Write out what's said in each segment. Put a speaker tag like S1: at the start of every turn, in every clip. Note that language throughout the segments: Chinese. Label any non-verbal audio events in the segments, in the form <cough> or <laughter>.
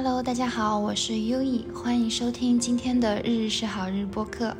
S1: Hello，大家好，我是优异，欢迎收听今天的日日是好日播客。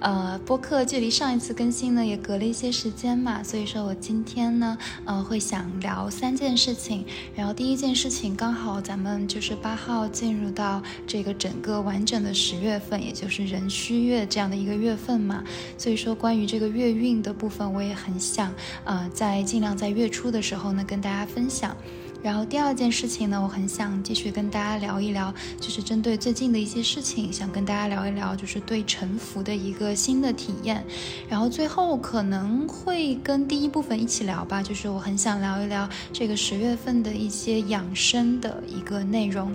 S1: 呃，播客距离上一次更新呢也隔了一些时间嘛，所以说我今天呢，呃，会想聊三件事情。然后第一件事情，刚好咱们就是八号进入到这个整个完整的十月份，也就是壬戌月这样的一个月份嘛，所以说关于这个月运的部分，我也很想，呃，在尽量在月初的时候呢跟大家分享。然后第二件事情呢，我很想继续跟大家聊一聊，就是针对最近的一些事情，想跟大家聊一聊，就是对沉浮的一个新的体验。然后最后可能会跟第一部分一起聊吧，就是我很想聊一聊这个十月份的一些养生的一个内容。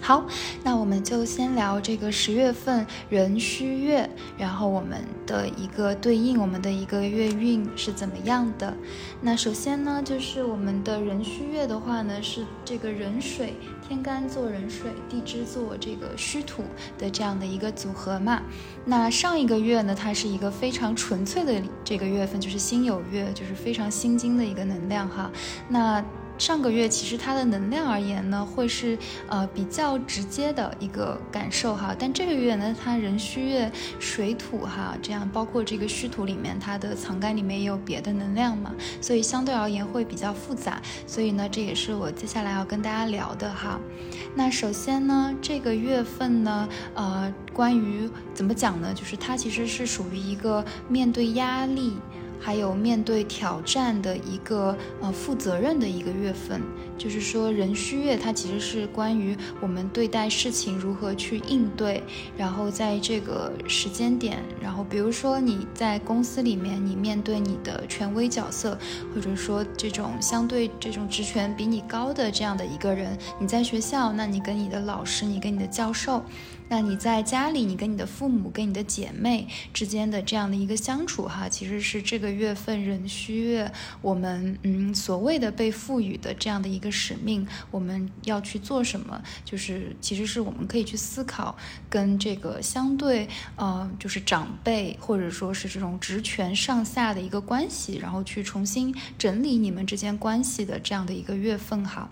S1: 好，那我们就先聊这个十月份壬戌月，然后我们的一个对应，我们的一个月运是怎么样的？那首先呢，就是我们的壬戌月的话呢，是这个壬水天干做壬水，地支做这个戌土的这样的一个组合嘛。那上一个月呢，它是一个非常纯粹的这个月份，就是辛酉月，就是非常心经的一个能量哈。那上个月其实它的能量而言呢，会是呃比较直接的一个感受哈，但这个月呢，它壬戌月水土哈，这样包括这个戌土里面它的藏干里面也有别的能量嘛，所以相对而言会比较复杂，所以呢，这也是我接下来要跟大家聊的哈。那首先呢，这个月份呢，呃，关于怎么讲呢，就是它其实是属于一个面对压力。还有面对挑战的一个呃负责任的一个月份，就是说壬戌月它其实是关于我们对待事情如何去应对，然后在这个时间点，然后比如说你在公司里面，你面对你的权威角色，或者说这种相对这种职权比你高的这样的一个人，你在学校，那你跟你的老师，你跟你的教授。那你在家里，你跟你的父母、跟你的姐妹之间的这样的一个相处，哈，其实是这个月份壬戌月，我们嗯所谓的被赋予的这样的一个使命，我们要去做什么？就是其实是我们可以去思考，跟这个相对呃，就是长辈或者说是这种职权上下的一个关系，然后去重新整理你们之间关系的这样的一个月份，哈。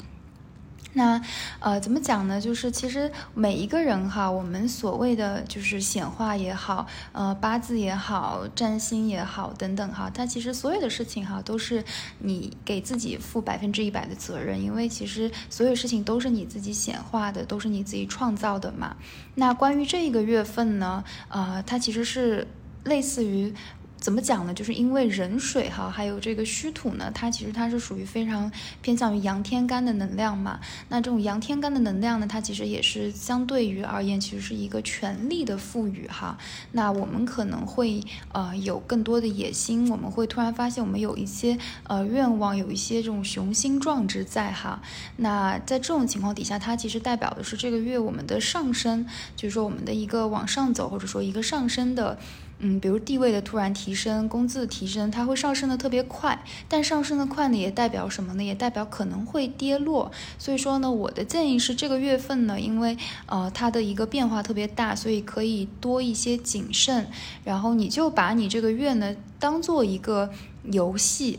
S1: 那，呃，怎么讲呢？就是其实每一个人哈，我们所谓的就是显化也好，呃，八字也好，占星也好，等等哈，它其实所有的事情哈，都是你给自己负百分之一百的责任，因为其实所有事情都是你自己显化的，都是你自己创造的嘛。那关于这一个月份呢，呃，它其实是类似于。怎么讲呢？就是因为壬水哈，还有这个戌土呢，它其实它是属于非常偏向于阳天干的能量嘛。那这种阳天干的能量呢，它其实也是相对于而言，其实是一个权力的赋予哈。那我们可能会呃有更多的野心，我们会突然发现我们有一些呃愿望，有一些这种雄心壮志在哈。那在这种情况底下，它其实代表的是这个月我们的上升，就是说我们的一个往上走，或者说一个上升的。嗯，比如地位的突然提升，工资的提升，它会上升的特别快。但上升的快呢，也代表什么呢？也代表可能会跌落。所以说呢，我的建议是这个月份呢，因为呃它的一个变化特别大，所以可以多一些谨慎。然后你就把你这个月呢当做一个游戏。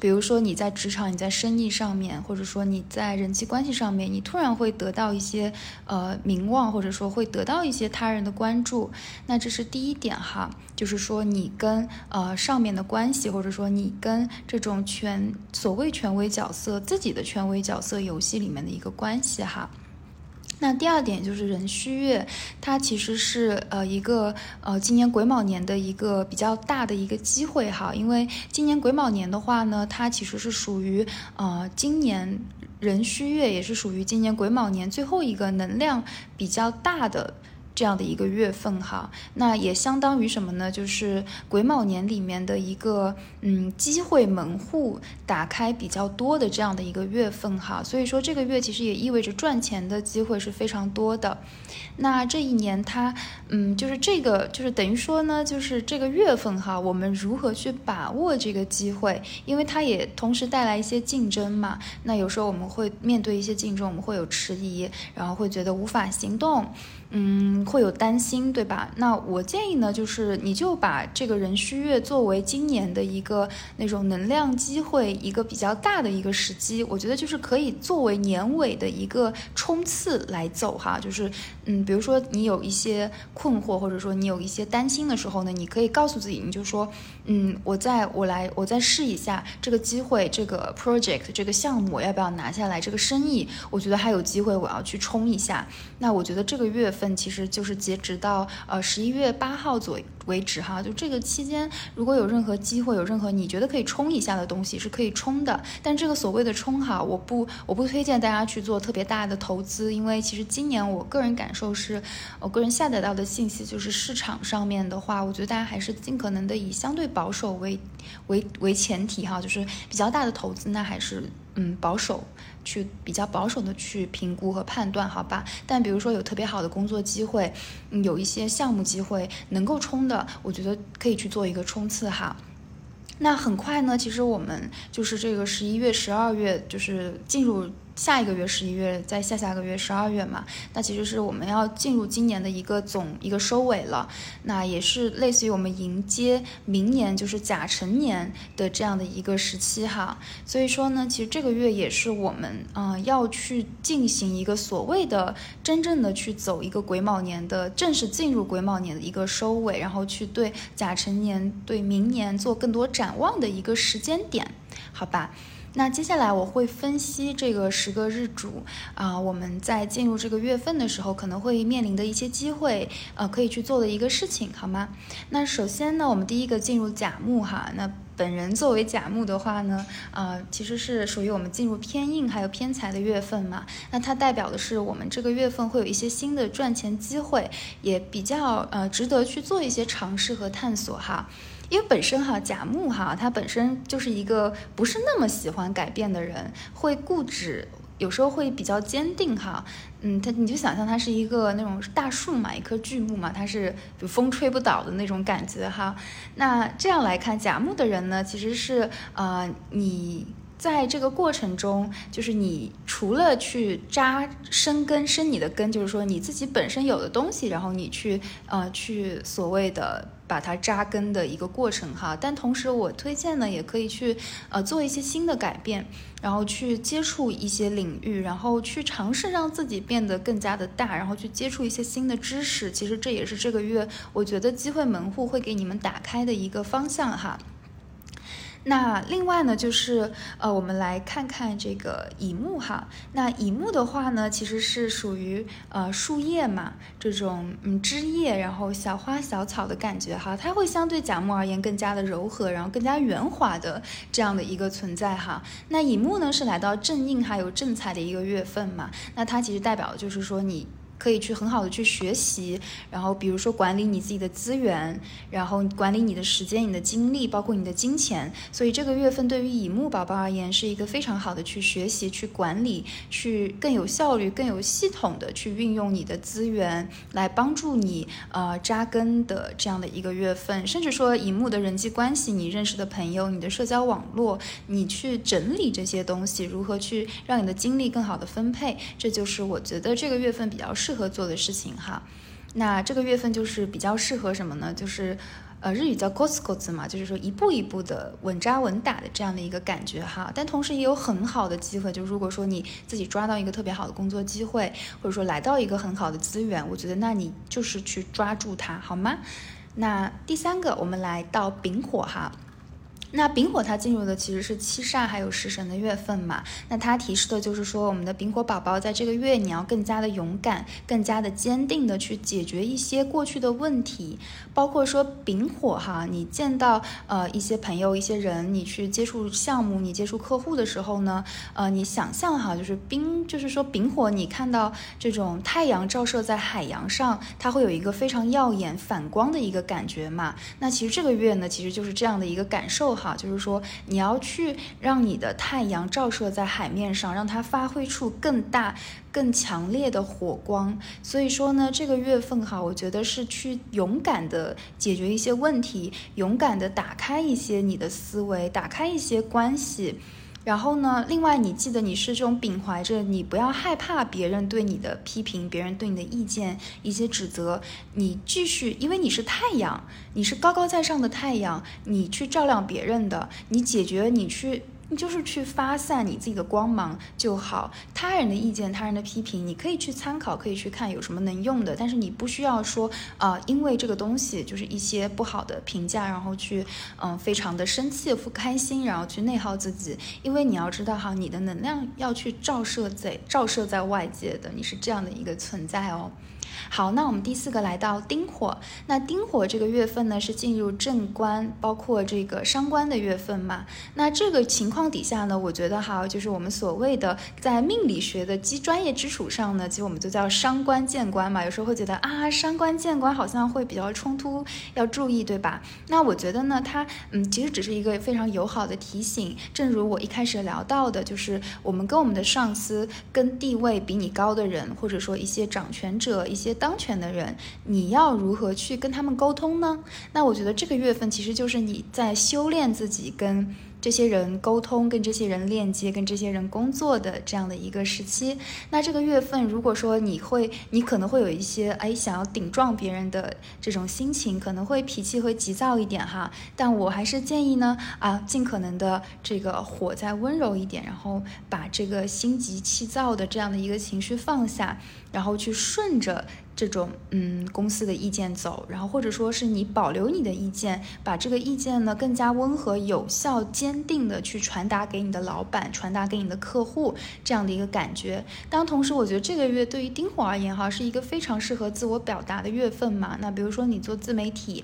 S1: 比如说你在职场，你在生意上面，或者说你在人际关系上面，你突然会得到一些呃名望，或者说会得到一些他人的关注，那这是第一点哈，就是说你跟呃上面的关系，或者说你跟这种权所谓权威角色自己的权威角色游戏里面的一个关系哈。那第二点就是壬戌月，它其实是呃一个呃今年癸卯年的一个比较大的一个机会哈，因为今年癸卯年的话呢，它其实是属于呃今年壬戌月，也是属于今年癸卯年最后一个能量比较大的。这样的一个月份哈，那也相当于什么呢？就是癸卯年里面的一个嗯机会门户打开比较多的这样的一个月份哈，所以说这个月其实也意味着赚钱的机会是非常多的。那这一年它嗯就是这个就是等于说呢，就是这个月份哈，我们如何去把握这个机会？因为它也同时带来一些竞争嘛。那有时候我们会面对一些竞争，我们会有迟疑，然后会觉得无法行动。嗯，会有担心，对吧？那我建议呢，就是你就把这个壬戌月作为今年的一个那种能量机会，一个比较大的一个时机。我觉得就是可以作为年尾的一个冲刺来走哈。就是嗯，比如说你有一些困惑，或者说你有一些担心的时候呢，你可以告诉自己，你就说，嗯，我再我来我再试一下这个机会，这个 project 这个项目我要不要拿下来？这个生意我觉得还有机会，我要去冲一下。那我觉得这个月份其实。实就是截止到呃十一月八号左为止哈，就这个期间，如果有任何机会，有任何你觉得可以冲一下的东西，是可以冲的。但这个所谓的冲哈，我不我不推荐大家去做特别大的投资，因为其实今年我个人感受是，我个人下载到的信息就是市场上面的话，我觉得大家还是尽可能的以相对保守为为为前提哈，就是比较大的投资，那还是嗯保守。去比较保守的去评估和判断，好吧？但比如说有特别好的工作机会，嗯，有一些项目机会能够冲的，我觉得可以去做一个冲刺哈。那很快呢，其实我们就是这个十一月、十二月，就是进入。下一个月十一月，在下下个月十二月嘛，那其实是我们要进入今年的一个总一个收尾了，那也是类似于我们迎接明年就是甲辰年的这样的一个时期哈。所以说呢，其实这个月也是我们啊要去进行一个所谓的真正的去走一个癸卯年的正式进入癸卯年的一个收尾，然后去对甲辰年对明年做更多展望的一个时间点，好吧？那接下来我会分析这个十个日主啊，我们在进入这个月份的时候可能会面临的一些机会，呃，可以去做的一个事情，好吗？那首先呢，我们第一个进入甲木哈，那本人作为甲木的话呢，呃，其实是属于我们进入偏硬还有偏财的月份嘛，那它代表的是我们这个月份会有一些新的赚钱机会，也比较呃值得去做一些尝试和探索哈。因为本身哈甲木哈，他本身就是一个不是那么喜欢改变的人，会固执，有时候会比较坚定哈。嗯，他你就想象他是一个那种大树嘛，一棵巨木嘛，它是就风吹不倒的那种感觉哈。那这样来看，甲木的人呢，其实是呃你。在这个过程中，就是你除了去扎生根、生你的根，就是说你自己本身有的东西，然后你去呃去所谓的把它扎根的一个过程哈。但同时，我推荐呢，也可以去呃做一些新的改变，然后去接触一些领域，然后去尝试让自己变得更加的大，然后去接触一些新的知识。其实这也是这个月我觉得机会门户会给你们打开的一个方向哈。那另外呢，就是呃，我们来看看这个乙木哈。那乙木的话呢，其实是属于呃树叶嘛，这种嗯枝叶，然后小花小草的感觉哈，它会相对甲木而言更加的柔和，然后更加圆滑的这样的一个存在哈。那乙木呢，是来到正印还有正财的一个月份嘛，那它其实代表的就是说你。可以去很好的去学习，然后比如说管理你自己的资源，然后管理你的时间、你的精力，包括你的金钱。所以这个月份对于乙木宝宝而言，是一个非常好的去学习、去管理、去更有效率、更有系统的去运用你的资源，来帮助你呃扎根的这样的一个月份。甚至说乙木的人际关系，你认识的朋友、你的社交网络，你去整理这些东西，如何去让你的精力更好的分配，这就是我觉得这个月份比较适。适合做的事情哈，那这个月份就是比较适合什么呢？就是呃日语叫 k o s k o z 嘛，就是说一步一步的稳扎稳打的这样的一个感觉哈。但同时也有很好的机会，就如果说你自己抓到一个特别好的工作机会，或者说来到一个很好的资源，我觉得那你就是去抓住它好吗？那第三个，我们来到丙火哈。那丙火它进入的其实是七煞还有食神的月份嘛，那它提示的就是说，我们的丙火宝宝在这个月你要更加的勇敢，更加的坚定的去解决一些过去的问题，包括说丙火哈，你见到呃一些朋友、一些人，你去接触项目、你接触客户的时候呢，呃，你想象哈，就是丙，就是说丙火，你看到这种太阳照射在海洋上，它会有一个非常耀眼反光的一个感觉嘛，那其实这个月呢，其实就是这样的一个感受哈。好，就是说你要去让你的太阳照射在海面上，让它发挥出更大、更强烈的火光。所以说呢，这个月份哈，我觉得是去勇敢的解决一些问题，勇敢的打开一些你的思维，打开一些关系。然后呢，另外你记得你是这种秉怀着你不要害怕别人对你的批评，别人对你的意见一些指责，你继续，因为你是太阳，你是高高在上的太阳，你去照亮别人的，你解决，你去。就是去发散你自己的光芒就好。他人的意见、他人的批评，你可以去参考，可以去看有什么能用的。但是你不需要说，啊，因为这个东西就是一些不好的评价，然后去，嗯，非常的生气、不开心，然后去内耗自己。因为你要知道哈，你的能量要去照射在照射在外界的，你是这样的一个存在哦。好，那我们第四个来到丁火，那丁火这个月份呢是进入正官，包括这个伤官的月份嘛。那这个情况底下呢，我觉得哈，就是我们所谓的在命理学的基专业基础上呢，其实我们就叫伤官见官嘛。有时候会觉得啊，伤官见官好像会比较冲突，要注意，对吧？那我觉得呢，它嗯，其实只是一个非常友好的提醒。正如我一开始聊到的，就是我们跟我们的上司、跟地位比你高的人，或者说一些掌权者、一些。当权的人，你要如何去跟他们沟通呢？那我觉得这个月份其实就是你在修炼自己跟。这些人沟通，跟这些人链接，跟这些人工作的这样的一个时期，那这个月份，如果说你会，你可能会有一些哎想要顶撞别人的这种心情，可能会脾气会急躁一点哈。但我还是建议呢，啊，尽可能的这个火再温柔一点，然后把这个心急气躁的这样的一个情绪放下，然后去顺着。这种嗯公司的意见走，然后或者说是你保留你的意见，把这个意见呢更加温和、有效、坚定的去传达给你的老板，传达给你的客户这样的一个感觉。当同时，我觉得这个月对于丁火而言哈，是一个非常适合自我表达的月份嘛。那比如说你做自媒体。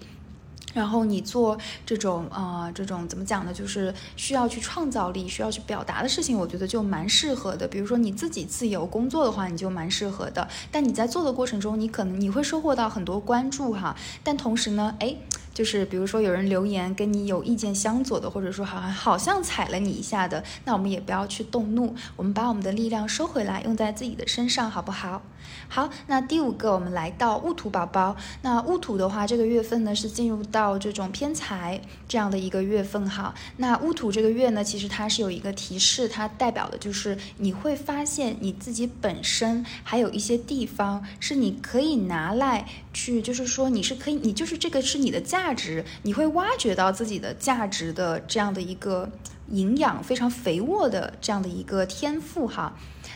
S1: 然后你做这种啊，这种怎么讲呢？就是需要去创造力，需要去表达的事情，我觉得就蛮适合的。比如说你自己自由工作的话，你就蛮适合的。但你在做的过程中，你可能你会收获到很多关注哈。但同时呢，哎。就是比如说有人留言跟你有意见相左的，或者说好像好像踩了你一下的，那我们也不要去动怒，我们把我们的力量收回来，用在自己的身上，好不好？好，那第五个我们来到戊土宝宝，那戊土的话，这个月份呢是进入到这种偏财这样的一个月份哈。那戊土这个月呢，其实它是有一个提示，它代表的就是你会发现你自己本身还有一些地方是你可以拿来去，就是说你是可以，你就是这个是你的价。值，你会挖掘到自己的价值的这样的一个营养非常肥沃的这样的一个天赋哈。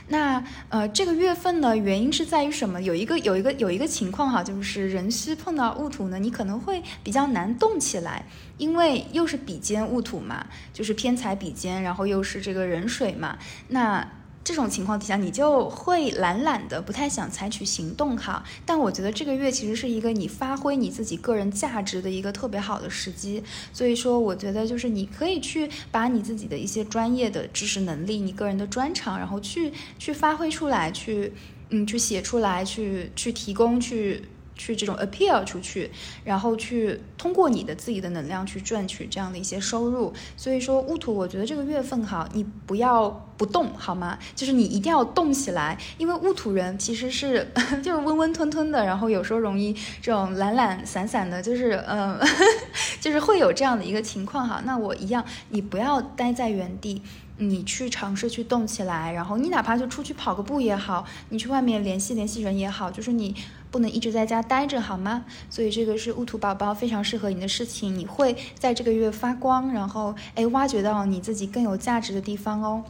S1: 那呃，这个月份呢，原因是在于什么？有一个有一个有一个情况哈，就是壬戌碰到戊土呢，你可能会比较难动起来，因为又是比肩戊土嘛，就是偏财比肩，然后又是这个壬水嘛，那。这种情况底下，你就会懒懒的，不太想采取行动哈。但我觉得这个月其实是一个你发挥你自己个人价值的一个特别好的时机。所以说，我觉得就是你可以去把你自己的一些专业的知识能力、你个人的专长，然后去去发挥出来，去嗯，去写出来，去去提供，去。去这种 appeal 出去，然后去通过你的自己的能量去赚取这样的一些收入。所以说戊土，我觉得这个月份哈，你不要不动好吗？就是你一定要动起来，因为戊土人其实是 <laughs> 就是温温吞吞的，然后有时候容易这种懒懒散散的，就是嗯，<laughs> 就是会有这样的一个情况哈。那我一样，你不要待在原地。你去尝试去动起来，然后你哪怕就出去跑个步也好，你去外面联系联系人也好，就是你不能一直在家待着，好吗？所以这个是雾土宝宝非常适合你的事情，你会在这个月发光，然后哎，挖掘到你自己更有价值的地方哦。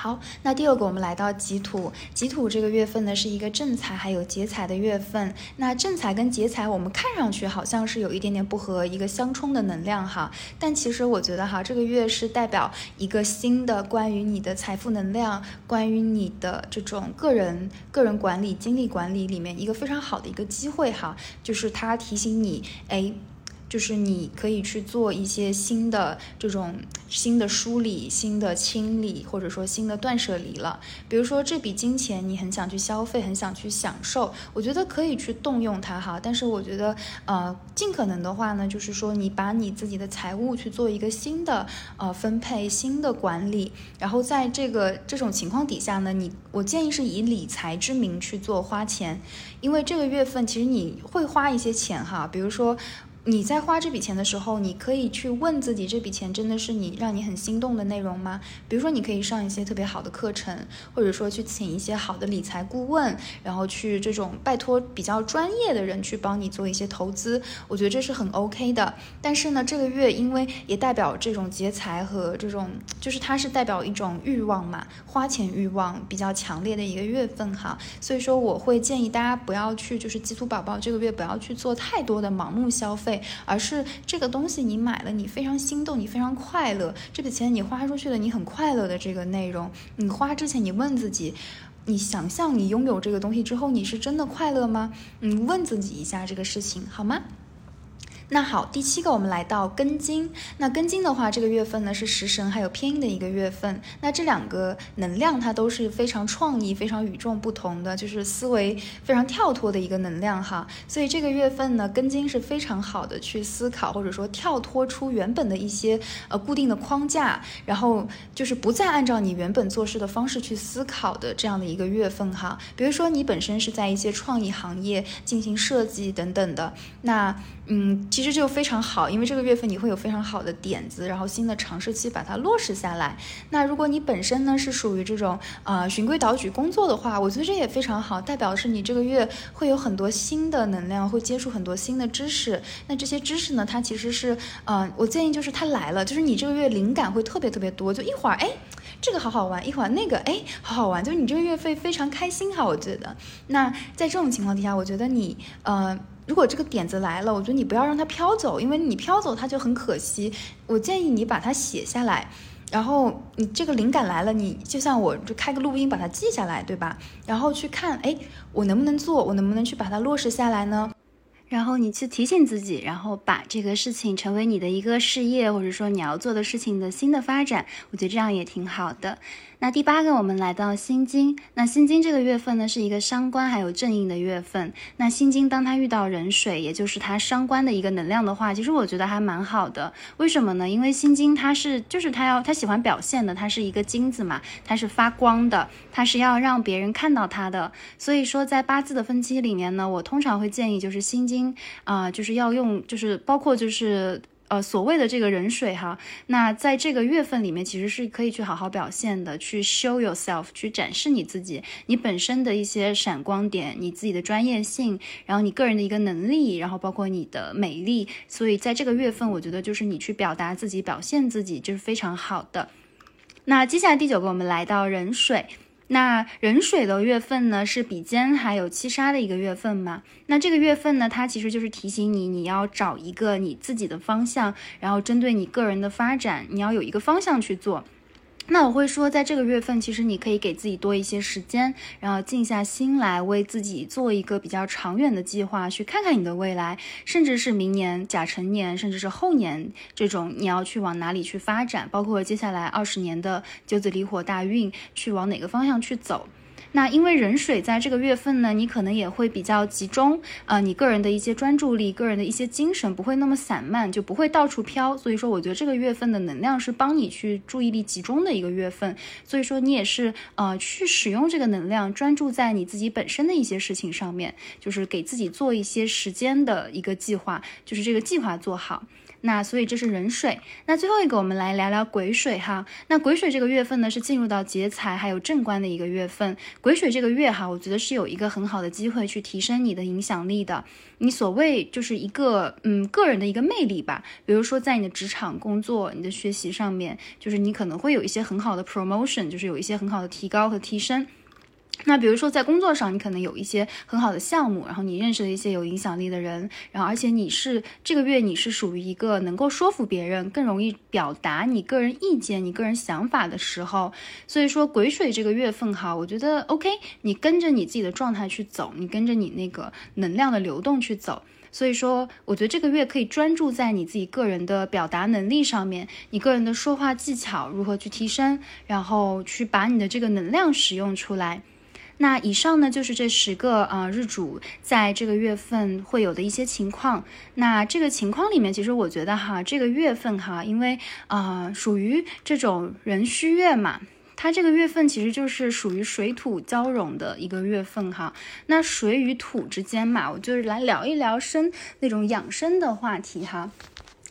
S1: 好，那第二个我们来到己土，己土这个月份呢是一个正财还有劫财的月份。那正财跟劫财，我们看上去好像是有一点点不合，一个相冲的能量哈。但其实我觉得哈，这个月是代表一个新的关于你的财富能量，关于你的这种个人个人管理、精力管理里面一个非常好的一个机会哈，就是它提醒你，哎。就是你可以去做一些新的这种新的梳理、新的清理，或者说新的断舍离了。比如说这笔金钱，你很想去消费，很想去享受，我觉得可以去动用它哈。但是我觉得，呃，尽可能的话呢，就是说你把你自己的财务去做一个新的呃分配、新的管理。然后在这个这种情况底下呢，你我建议是以理财之名去做花钱，因为这个月份其实你会花一些钱哈，比如说。你在花这笔钱的时候，你可以去问自己，这笔钱真的是你让你很心动的内容吗？比如说，你可以上一些特别好的课程，或者说去请一些好的理财顾问，然后去这种拜托比较专业的人去帮你做一些投资，我觉得这是很 OK 的。但是呢，这个月因为也代表这种劫财和这种，就是它是代表一种欲望嘛，花钱欲望比较强烈的一个月份哈，所以说我会建议大家不要去，就是鸡兔宝宝这个月不要去做太多的盲目消费。而是这个东西你买了，你非常心动，你非常快乐，这笔钱你花出去了，你很快乐的这个内容，你花之前你问自己，你想象你拥有这个东西之后，你是真的快乐吗？你问自己一下这个事情好吗？那好，第七个我们来到庚金。那庚金的话，这个月份呢是食神还有偏印的一个月份。那这两个能量它都是非常创意、非常与众不同的，就是思维非常跳脱的一个能量哈。所以这个月份呢，庚金是非常好的去思考，或者说跳脱出原本的一些呃固定的框架，然后就是不再按照你原本做事的方式去思考的这样的一个月份哈。比如说你本身是在一些创意行业进行设计等等的，那。嗯，其实就非常好，因为这个月份你会有非常好的点子，然后新的尝试期把它落实下来。那如果你本身呢是属于这种呃循规蹈矩工作的话，我觉得这也非常好，代表是你这个月会有很多新的能量，会接触很多新的知识。那这些知识呢，它其实是呃，我建议就是它来了，就是你这个月灵感会特别特别多，就一会儿哎这个好好玩，一会儿那个哎好好玩，就是你这个月费非常开心哈，我觉得。那在这种情况底下，我觉得你呃。如果这个点子来了，我觉得你不要让它飘走，因为你飘走它就很可惜。我建议你把它写下来，然后你这个灵感来了，你就像我就开个录音把它记下来，对吧？然后去看，哎，我能不能做？我能不能去把它落实下来呢？然后你去提醒自己，然后把这个事情成为你的一个事业，或者说你要做的事情的新的发展，我觉得这样也挺好的。那第八个，我们来到辛金。那辛金这个月份呢，是一个伤官还有正印的月份。那辛金当它遇到壬水，也就是它伤官的一个能量的话，其实我觉得还蛮好的。为什么呢？因为辛金它是，就是它要它喜欢表现的，它是一个金子嘛，它是发光的，它是要让别人看到它的。所以说，在八字的分期里面呢，我通常会建议就是辛金啊，就是要用，就是包括就是。呃，所谓的这个人水哈，那在这个月份里面，其实是可以去好好表现的，去 show yourself，去展示你自己，你本身的一些闪光点，你自己的专业性，然后你个人的一个能力，然后包括你的美丽，所以在这个月份，我觉得就是你去表达自己、表现自己，就是非常好的。那接下来第九个，我们来到壬水。那壬水的月份呢，是比肩还有七杀的一个月份嘛？那这个月份呢，它其实就是提醒你，你要找一个你自己的方向，然后针对你个人的发展，你要有一个方向去做。那我会说，在这个月份，其实你可以给自己多一些时间，然后静下心来，为自己做一个比较长远的计划，去看看你的未来，甚至是明年甲辰年，甚至是后年这种你要去往哪里去发展，包括接下来二十年的九紫离火大运，去往哪个方向去走。那因为壬水在这个月份呢，你可能也会比较集中，呃，你个人的一些专注力，个人的一些精神不会那么散漫，就不会到处飘。所以说，我觉得这个月份的能量是帮你去注意力集中的一个月份。所以说，你也是呃去使用这个能量，专注在你自己本身的一些事情上面，就是给自己做一些时间的一个计划，就是这个计划做好。那所以这是壬水，那最后一个我们来聊聊癸水哈。那癸水这个月份呢是进入到劫财还有正官的一个月份。癸水这个月哈，我觉得是有一个很好的机会去提升你的影响力的。你所谓就是一个嗯个人的一个魅力吧，比如说在你的职场工作、你的学习上面，就是你可能会有一些很好的 promotion，就是有一些很好的提高和提升。那比如说在工作上，你可能有一些很好的项目，然后你认识了一些有影响力的人，然后而且你是这个月你是属于一个能够说服别人、更容易表达你个人意见、你个人想法的时候。所以说癸水这个月份哈，我觉得 OK，你跟着你自己的状态去走，你跟着你那个能量的流动去走。所以说，我觉得这个月可以专注在你自己个人的表达能力上面，你个人的说话技巧如何去提升，然后去把你的这个能量使用出来。那以上呢，就是这十个啊日主在这个月份会有的一些情况。那这个情况里面，其实我觉得哈，这个月份哈，因为啊属于这种壬戌月嘛。它这个月份其实就是属于水土交融的一个月份哈。那水与土之间嘛，我就是来聊一聊生那种养生的话题哈。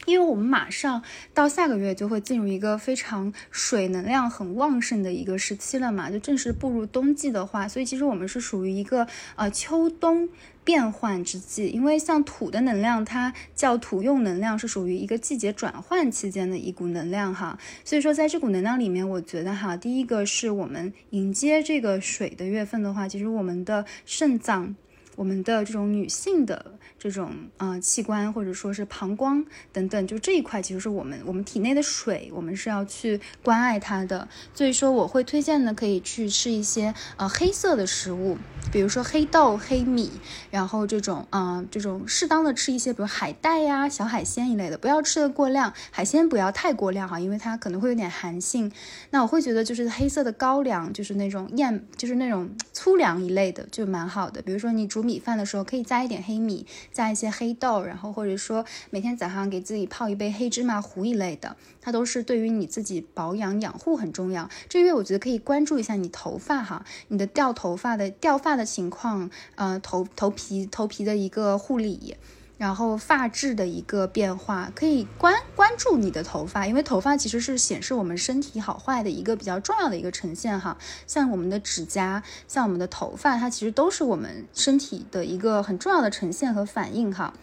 S1: 因为我们马上到下个月就会进入一个非常水能量很旺盛的一个时期了嘛，就正式步入冬季的话，所以其实我们是属于一个呃秋冬变换之际。因为像土的能量，它叫土用能量，是属于一个季节转换期间的一股能量哈。所以说，在这股能量里面，我觉得哈，第一个是我们迎接这个水的月份的话，其实我们的肾脏，我们的这种女性的。这种呃器官或者说是膀胱等等，就这一块其实是我们我们体内的水，我们是要去关爱它的。所以说我会推荐呢，可以去吃一些呃黑色的食物，比如说黑豆、黑米，然后这种啊这种适当的吃一些，比如海带呀、小海鲜一类的，不要吃的过量，海鲜不要太过量哈，因为它可能会有点寒性。那我会觉得就是黑色的高粱，就是那种燕，就是那种粗粮一类的，就蛮好的。比如说你煮米饭的时候，可以加一点黑米。加一些黑豆，然后或者说每天早上给自己泡一杯黑芝麻糊一类的，它都是对于你自己保养养护很重要。这月我觉得可以关注一下你头发哈，你的掉头发的掉发的情况，呃，头头皮头皮的一个护理。然后发质的一个变化，可以关关注你的头发，因为头发其实是显示我们身体好坏的一个比较重要的一个呈现哈。像我们的指甲，像我们的头发，它其实都是我们身体的一个很重要的呈现和反应哈。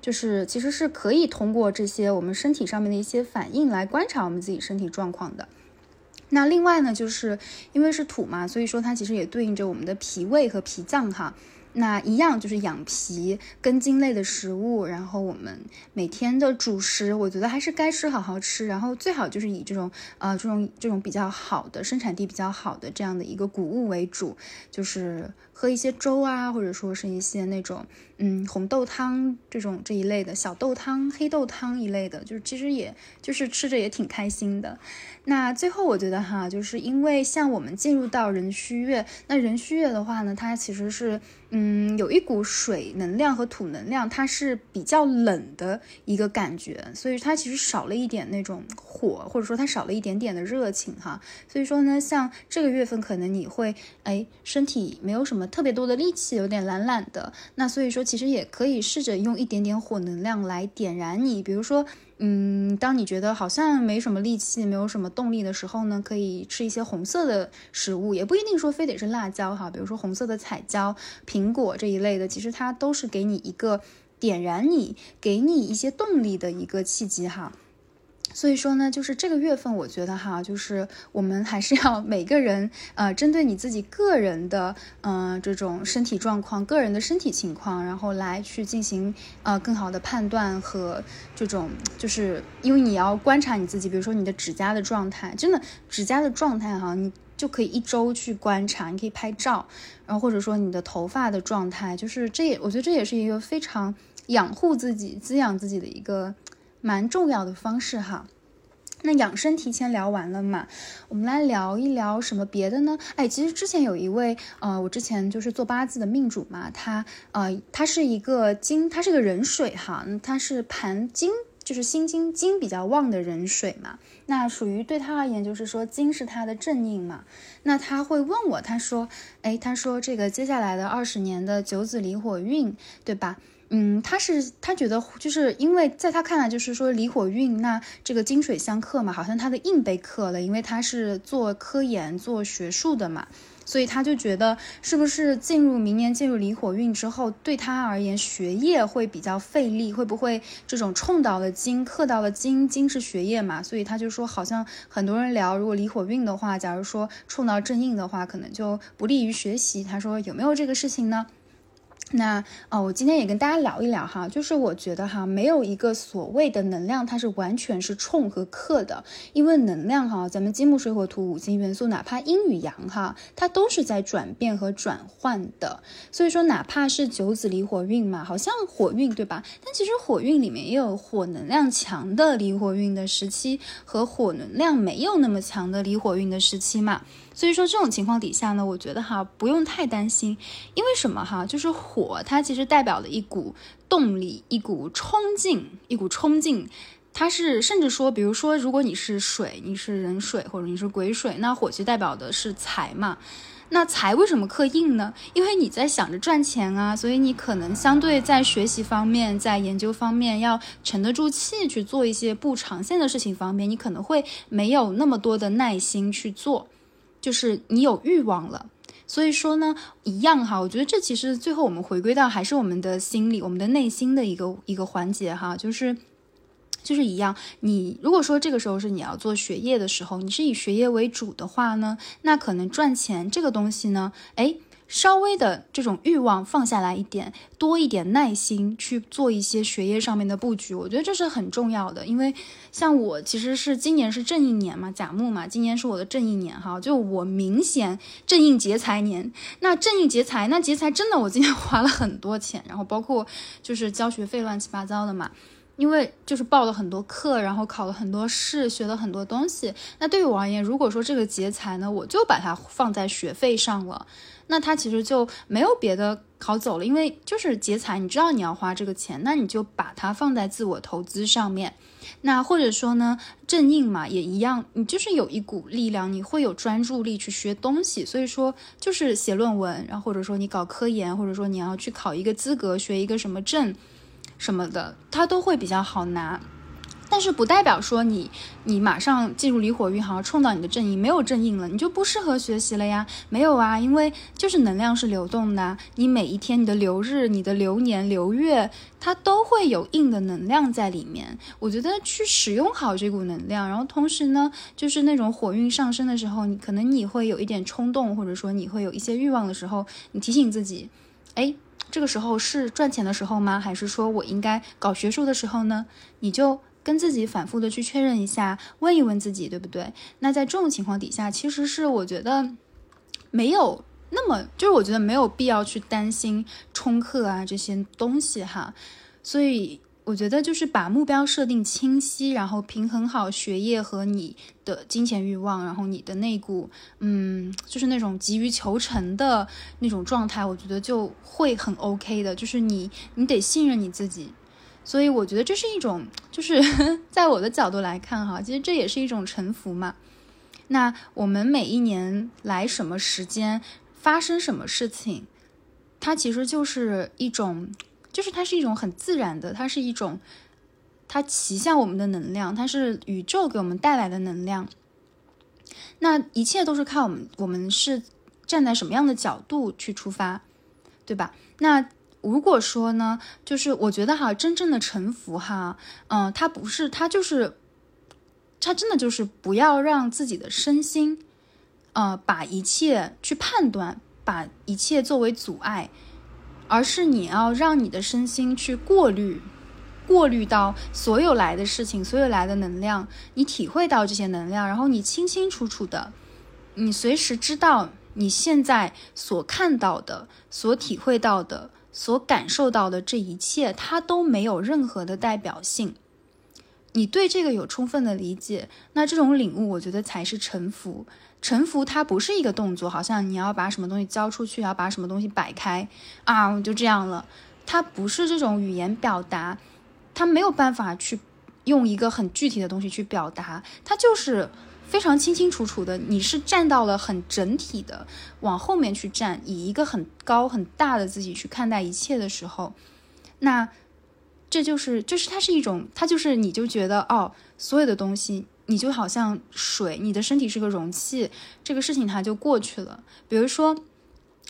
S1: 就是其实是可以通过这些我们身体上面的一些反应来观察我们自己身体状况的。那另外呢，就是因为是土嘛，所以说它其实也对应着我们的脾胃和脾脏哈。那一样就是养脾根茎类的食物，然后我们每天的主食，我觉得还是该吃好好吃，然后最好就是以这种呃这种这种比较好的生产地比较好的这样的一个谷物为主，就是喝一些粥啊，或者说是一些那种嗯红豆汤这种这一类的小豆汤、黑豆汤一类的，就是其实也就是吃着也挺开心的。那最后我觉得哈，就是因为像我们进入到壬戌月，那壬戌月的话呢，它其实是。嗯，有一股水能量和土能量，它是比较冷的一个感觉，所以它其实少了一点那种火，或者说它少了一点点的热情哈。所以说呢，像这个月份可能你会哎身体没有什么特别多的力气，有点懒懒的。那所以说其实也可以试着用一点点火能量来点燃你，比如说。嗯，当你觉得好像没什么力气、没有什么动力的时候呢，可以吃一些红色的食物，也不一定说非得是辣椒哈，比如说红色的彩椒、苹果这一类的，其实它都是给你一个点燃你、给你一些动力的一个契机哈。所以说呢，就是这个月份，我觉得哈，就是我们还是要每个人，呃，针对你自己个人的，嗯，这种身体状况、个人的身体情况，然后来去进行呃更好的判断和这种，就是因为你要观察你自己，比如说你的指甲的状态，真的指甲的状态哈，你就可以一周去观察，你可以拍照，然后或者说你的头发的状态，就是这也我觉得这也是一个非常养护自己、滋养自己的一个。蛮重要的方式哈，那养生提前聊完了嘛，我们来聊一聊什么别的呢？哎，其实之前有一位呃，我之前就是做八字的命主嘛，他呃，他是一个金，他是个人水哈，他是盘金，就是心金金比较旺的人水嘛，那属于对他而言就是说金是他的正印嘛，那他会问我，他说，哎，他说这个接下来的二十年的九子离火运，对吧？嗯，他是他觉得就是因为在他看来，就是说离火运，那这个金水相克嘛，好像他的印被克了，因为他是做科研、做学术的嘛，所以他就觉得是不是进入明年进入离火运之后，对他而言学业会比较费力，会不会这种冲到了金，克到了金，金是学业嘛，所以他就说好像很多人聊，如果离火运的话，假如说冲到正印的话，可能就不利于学习。他说有没有这个事情呢？那哦，我今天也跟大家聊一聊哈，就是我觉得哈，没有一个所谓的能量，它是完全是冲和克的，因为能量哈，咱们金木水火土五行元素，哪怕阴与阳哈，它都是在转变和转换的。所以说，哪怕是九紫离火运嘛，好像火运对吧？但其实火运里面也有火能量强的离火运的时期，和火能量没有那么强的离火运的时期嘛。所以说这种情况底下呢，我觉得哈不用太担心，因为什么哈，就是火它其实代表了一股动力，一股冲劲，一股冲劲。
S2: 它是甚至说，比如说，如果你是水，你是人水或者你是癸水，那火其实代表的是财嘛。那财为什么克印呢？因为你在想着赚钱啊，所以你可能相对在学习方面、在研究方面要沉得住气去做一些不长线的事情方面，你可能会没有那么多的耐心去做，就是你有欲望了。所以说呢，一样哈，我觉得这其实最后我们回归到还是我们的心理、我们的内心的一个一个环节哈，就是。就是一样，你如果说这个时候是你要做学业的时候，你是以学业为主的话呢，那可能赚钱这个东西呢，哎，稍微的这种欲望放下来一点，多一点耐心去做一些学业上面的布局，我觉得这是很重要的。因为像我其实是今年是正印年嘛，甲木嘛，今年是我的正印年哈，就我明显正印劫财年，那正印劫财，那劫财真的我今年花了很多钱，然后包括就是交学费乱七八糟的嘛。因为就是报了很多课，然后考了很多试，学了很多东西。那对于我而言，如果说这个劫财呢，我就把它放在学费上了，那它其实就没有别的考走了。因为就是劫财，你知道你要花这个钱，那你就把它放在自我投资上面。那或者说呢，正印嘛也一样，你就是有一股力量，你会有专注力去学东西。所以说就是写论文，然后或者说你搞科研，或者说你要去考一个资格，学一个什么证。什么的，它都会比较好拿，但是不代表说你你马上进入离火运，好像冲到你的正印，没有正印了，你就不适合学习了呀？没有啊，因为就是能量是流动的，你每一天你的流日、你的流年、流月，它都会有硬的能量在里面。我觉得去使用好这股能量，然后同时呢，就是那种火运上升的时候，你可能你会有一点冲动，或者说你会有一些欲望的时候，你提醒自己，哎。这个时候是赚钱的时候吗？还是说我应该搞学术的时候呢？你就跟自己反复的去确认一下，问一问自己，对不对？那在这种情况底下，其实是我觉得没有那么，就是我觉得没有必要去担心冲课啊这些东西哈，所以。我觉得就是把目标设定清晰，然后平衡好学业和你的金钱欲望，然后你的那股，嗯，就是那种急于求成的那种状态，我觉得就会很 OK 的。就是你，你得信任你自己。所以我觉得这是一种，就是 <laughs> 在我的角度来看哈，其实这也是一种臣服嘛。那我们每一年来什么时间发生什么事情，它其实就是一种。就是它是一种很自然的，它是一种，它骑向我们的能量，它是宇宙给我们带来的能量。那一切都是看我们，我们是站在什么样的角度去出发，对吧？那如果说呢，就是我觉得哈，真正的臣服哈，嗯，它不是，它就是，它真的就是不要让自己的身心，呃，把一切去判断，把一切作为阻碍。而是你要让你的身心去过滤，过滤到所有来的事情，所有来的能量，你体会到这些能量，然后你清清楚楚的，你随时知道你现在所看到的、所体会到的、所感受到的这一切，它都没有任何的代表性。你对这个有充分的理解，那这种领悟，我觉得才是臣服。臣服它不是一个动作，好像你要把什么东西交出去，要把什么东西摆开啊，我就这样了。它不是这种语言表达，它没有办法去用一个很具体的东西去表达，它就是非常清清楚楚的。你是站到了很整体的往后面去站，以一个很高很大的自己去看待一切的时候，那这就是就是它是一种，它就是你就觉得哦，所有的东西。你就好像水，你的身体是个容器，这个事情它就过去了。比如说，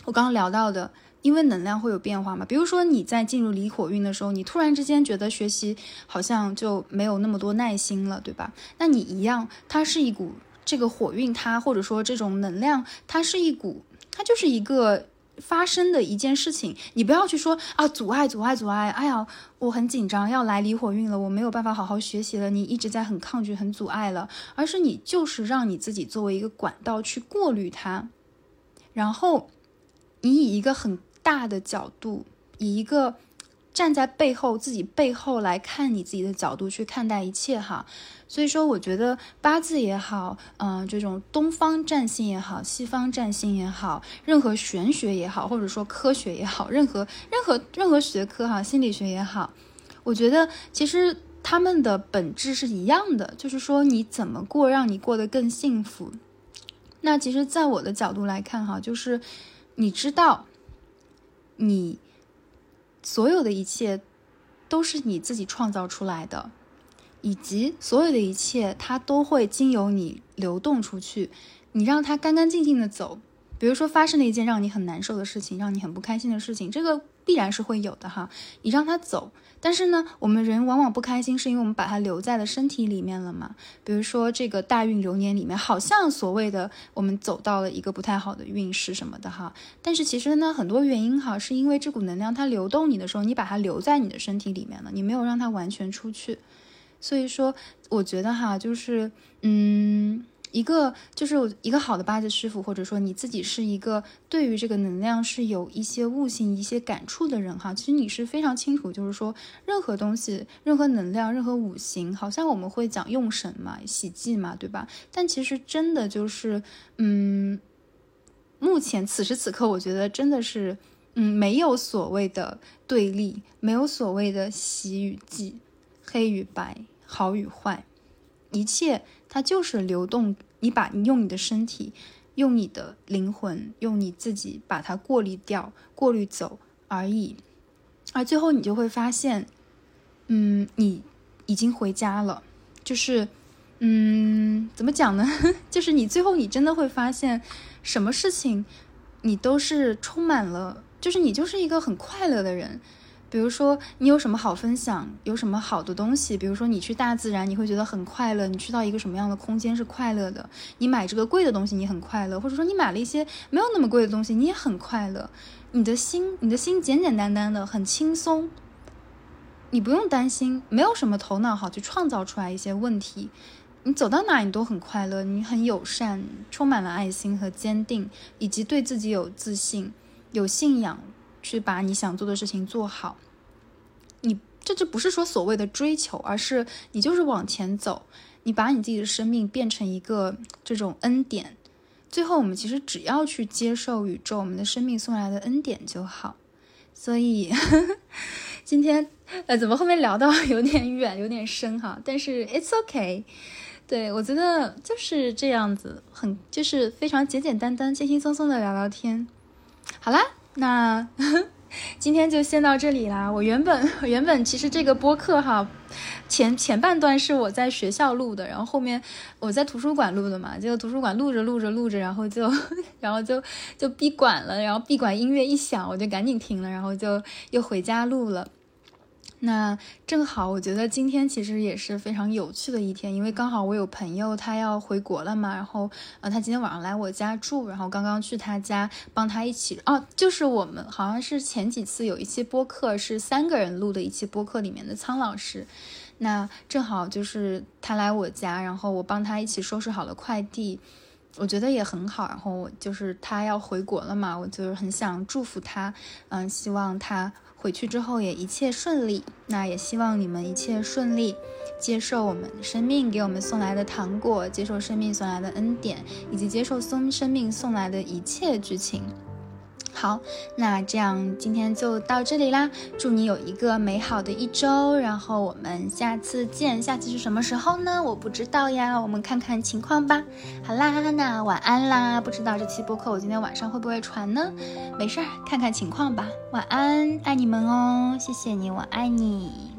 S2: 我刚刚聊到的，因为能量会有变化嘛。比如说你在进入离火运的时候，你突然之间觉得学习好像就没有那么多耐心了，对吧？那你一样，它是一股这个火运，它或者说这种能量，它是一股，它就是一个。发生的一件事情，你不要去说啊，阻碍，阻碍，阻碍！哎呀，我很紧张，要来离火运了，我没有办法好好学习了。你一直在很抗拒，很阻碍了，而是你就是让你自己作为一个管道去过滤它，然后你以一个很大的角度，以一个站在背后自己背后来看你自己的角度去看待一切哈。所以说，我觉得八字也好，嗯，这种东方占星也好，西方占星也好，任何玄学也好，或者说科学也好，任何任何任何学科哈，心理学也好，我觉得其实他们的本质是一样的，就是说你怎么过让你过得更幸福。那其实，在我的角度来看，哈，就是你知道，你所有的一切都是你自己创造出来的，以及所有的一切它都会经由你流动出去，你让它干干净净的走。比如说发生了一件让你很难受的事情，让你很不开心的事情，这个必然是会有的哈。你让它走，但是呢，我们人往往不开心，是因为我们把它留在了身体里面了嘛。比如说这个大运流年里面，好像所谓的我们走到了一个不太好的运势什么的哈。但是其实呢，很多原因哈，是因为这股能量它流动你的时候，你把它留在你的身体里面了，你没有让它完全出去。所以说，我觉得哈，就是嗯。一个就是一个好的八字师傅，或者说你自己是一个对于这个能量是有一些悟性、一些感触的人哈。其实你是非常清楚，就是说任何东西、任何能量、任何五行，好像我们会讲用神嘛、喜忌嘛，对吧？但其实真的就是，嗯，目前此时此刻，我觉得真的是，嗯，没有所谓的对立，没有所谓的喜与忌、黑与白、好与坏，一切。它就是流动，你把你用你的身体，用你的灵魂，用你自己把它过滤掉、过滤走而已，而最后你就会发现，嗯，你已经回家了，就是，嗯，怎么讲呢？<laughs> 就是你最后你真的会发现，什么事情你都是充满了，就是你就是一个很快乐的人。比如说，你有什么好分享？有什么好的东西？比如说，你去大自然，你会觉得很快乐。你去到一个什么样的空间是快乐的？你买这个贵的东西，你很快乐。或者说，你买了一些没有那么贵的东西，你也很快乐。你的心，你的心简简单单的，很轻松。你不用担心，没有什么头脑好去创造出来一些问题。你走到哪，你都很快乐。你很友善，充满了爱心和坚定，以及对自己有自信、有信仰，去把你想做的事情做好。这就不是说所谓的追求，而是你就是往前走，你把你自己的生命变成一个这种恩典，最后我们其实只要去接受宇宙我们的生命送来的恩典就好。所以 <laughs> 今天呃，怎么后面聊到 <laughs> 有点远，有点深哈？但是 it's okay，对我觉得就是这样子，很就是非常简简单单、轻轻松松的聊聊天。好啦，那。<laughs> 今天就先到这里啦。我原本 <laughs> 原本其实这个播客哈，前前半段是我在学校录的，然后后面我在图书馆录的嘛。就图书馆录着录着录着，然后就 <laughs> 然后就就闭馆了，然后闭馆音乐一响，我就赶紧停了，然后就又回家录了。那正好，我觉得今天其实也是非常有趣的一天，因为刚好我有朋友他要回国了嘛，然后呃，他今天晚上来我家住，然后刚刚去他家帮他一起哦，就是我们好像是前几次有一期播客是三个人录的一期播客里面的苍老师，那正好就是他来我家，然后我帮他一起收拾好了快递，我觉得也很好，然后就是他要回国了嘛，我就是很想祝福他，嗯，希望他。回去之后也一切顺利，那也希望你们一切顺利，接受我们生命给我们送来的糖果，接受生命送来的恩典，以及接受生生命送来的一切剧情。好，那这样今天就到这里啦。祝你有一个美好的一周，然后我们下次见。下次是什么时候呢？我不知道呀，我们看看情况吧。好啦，那晚安啦。不知道这期播客我今天晚上会不会传呢？没事儿，看看情况吧。晚安，爱你们哦，谢谢你，我爱你。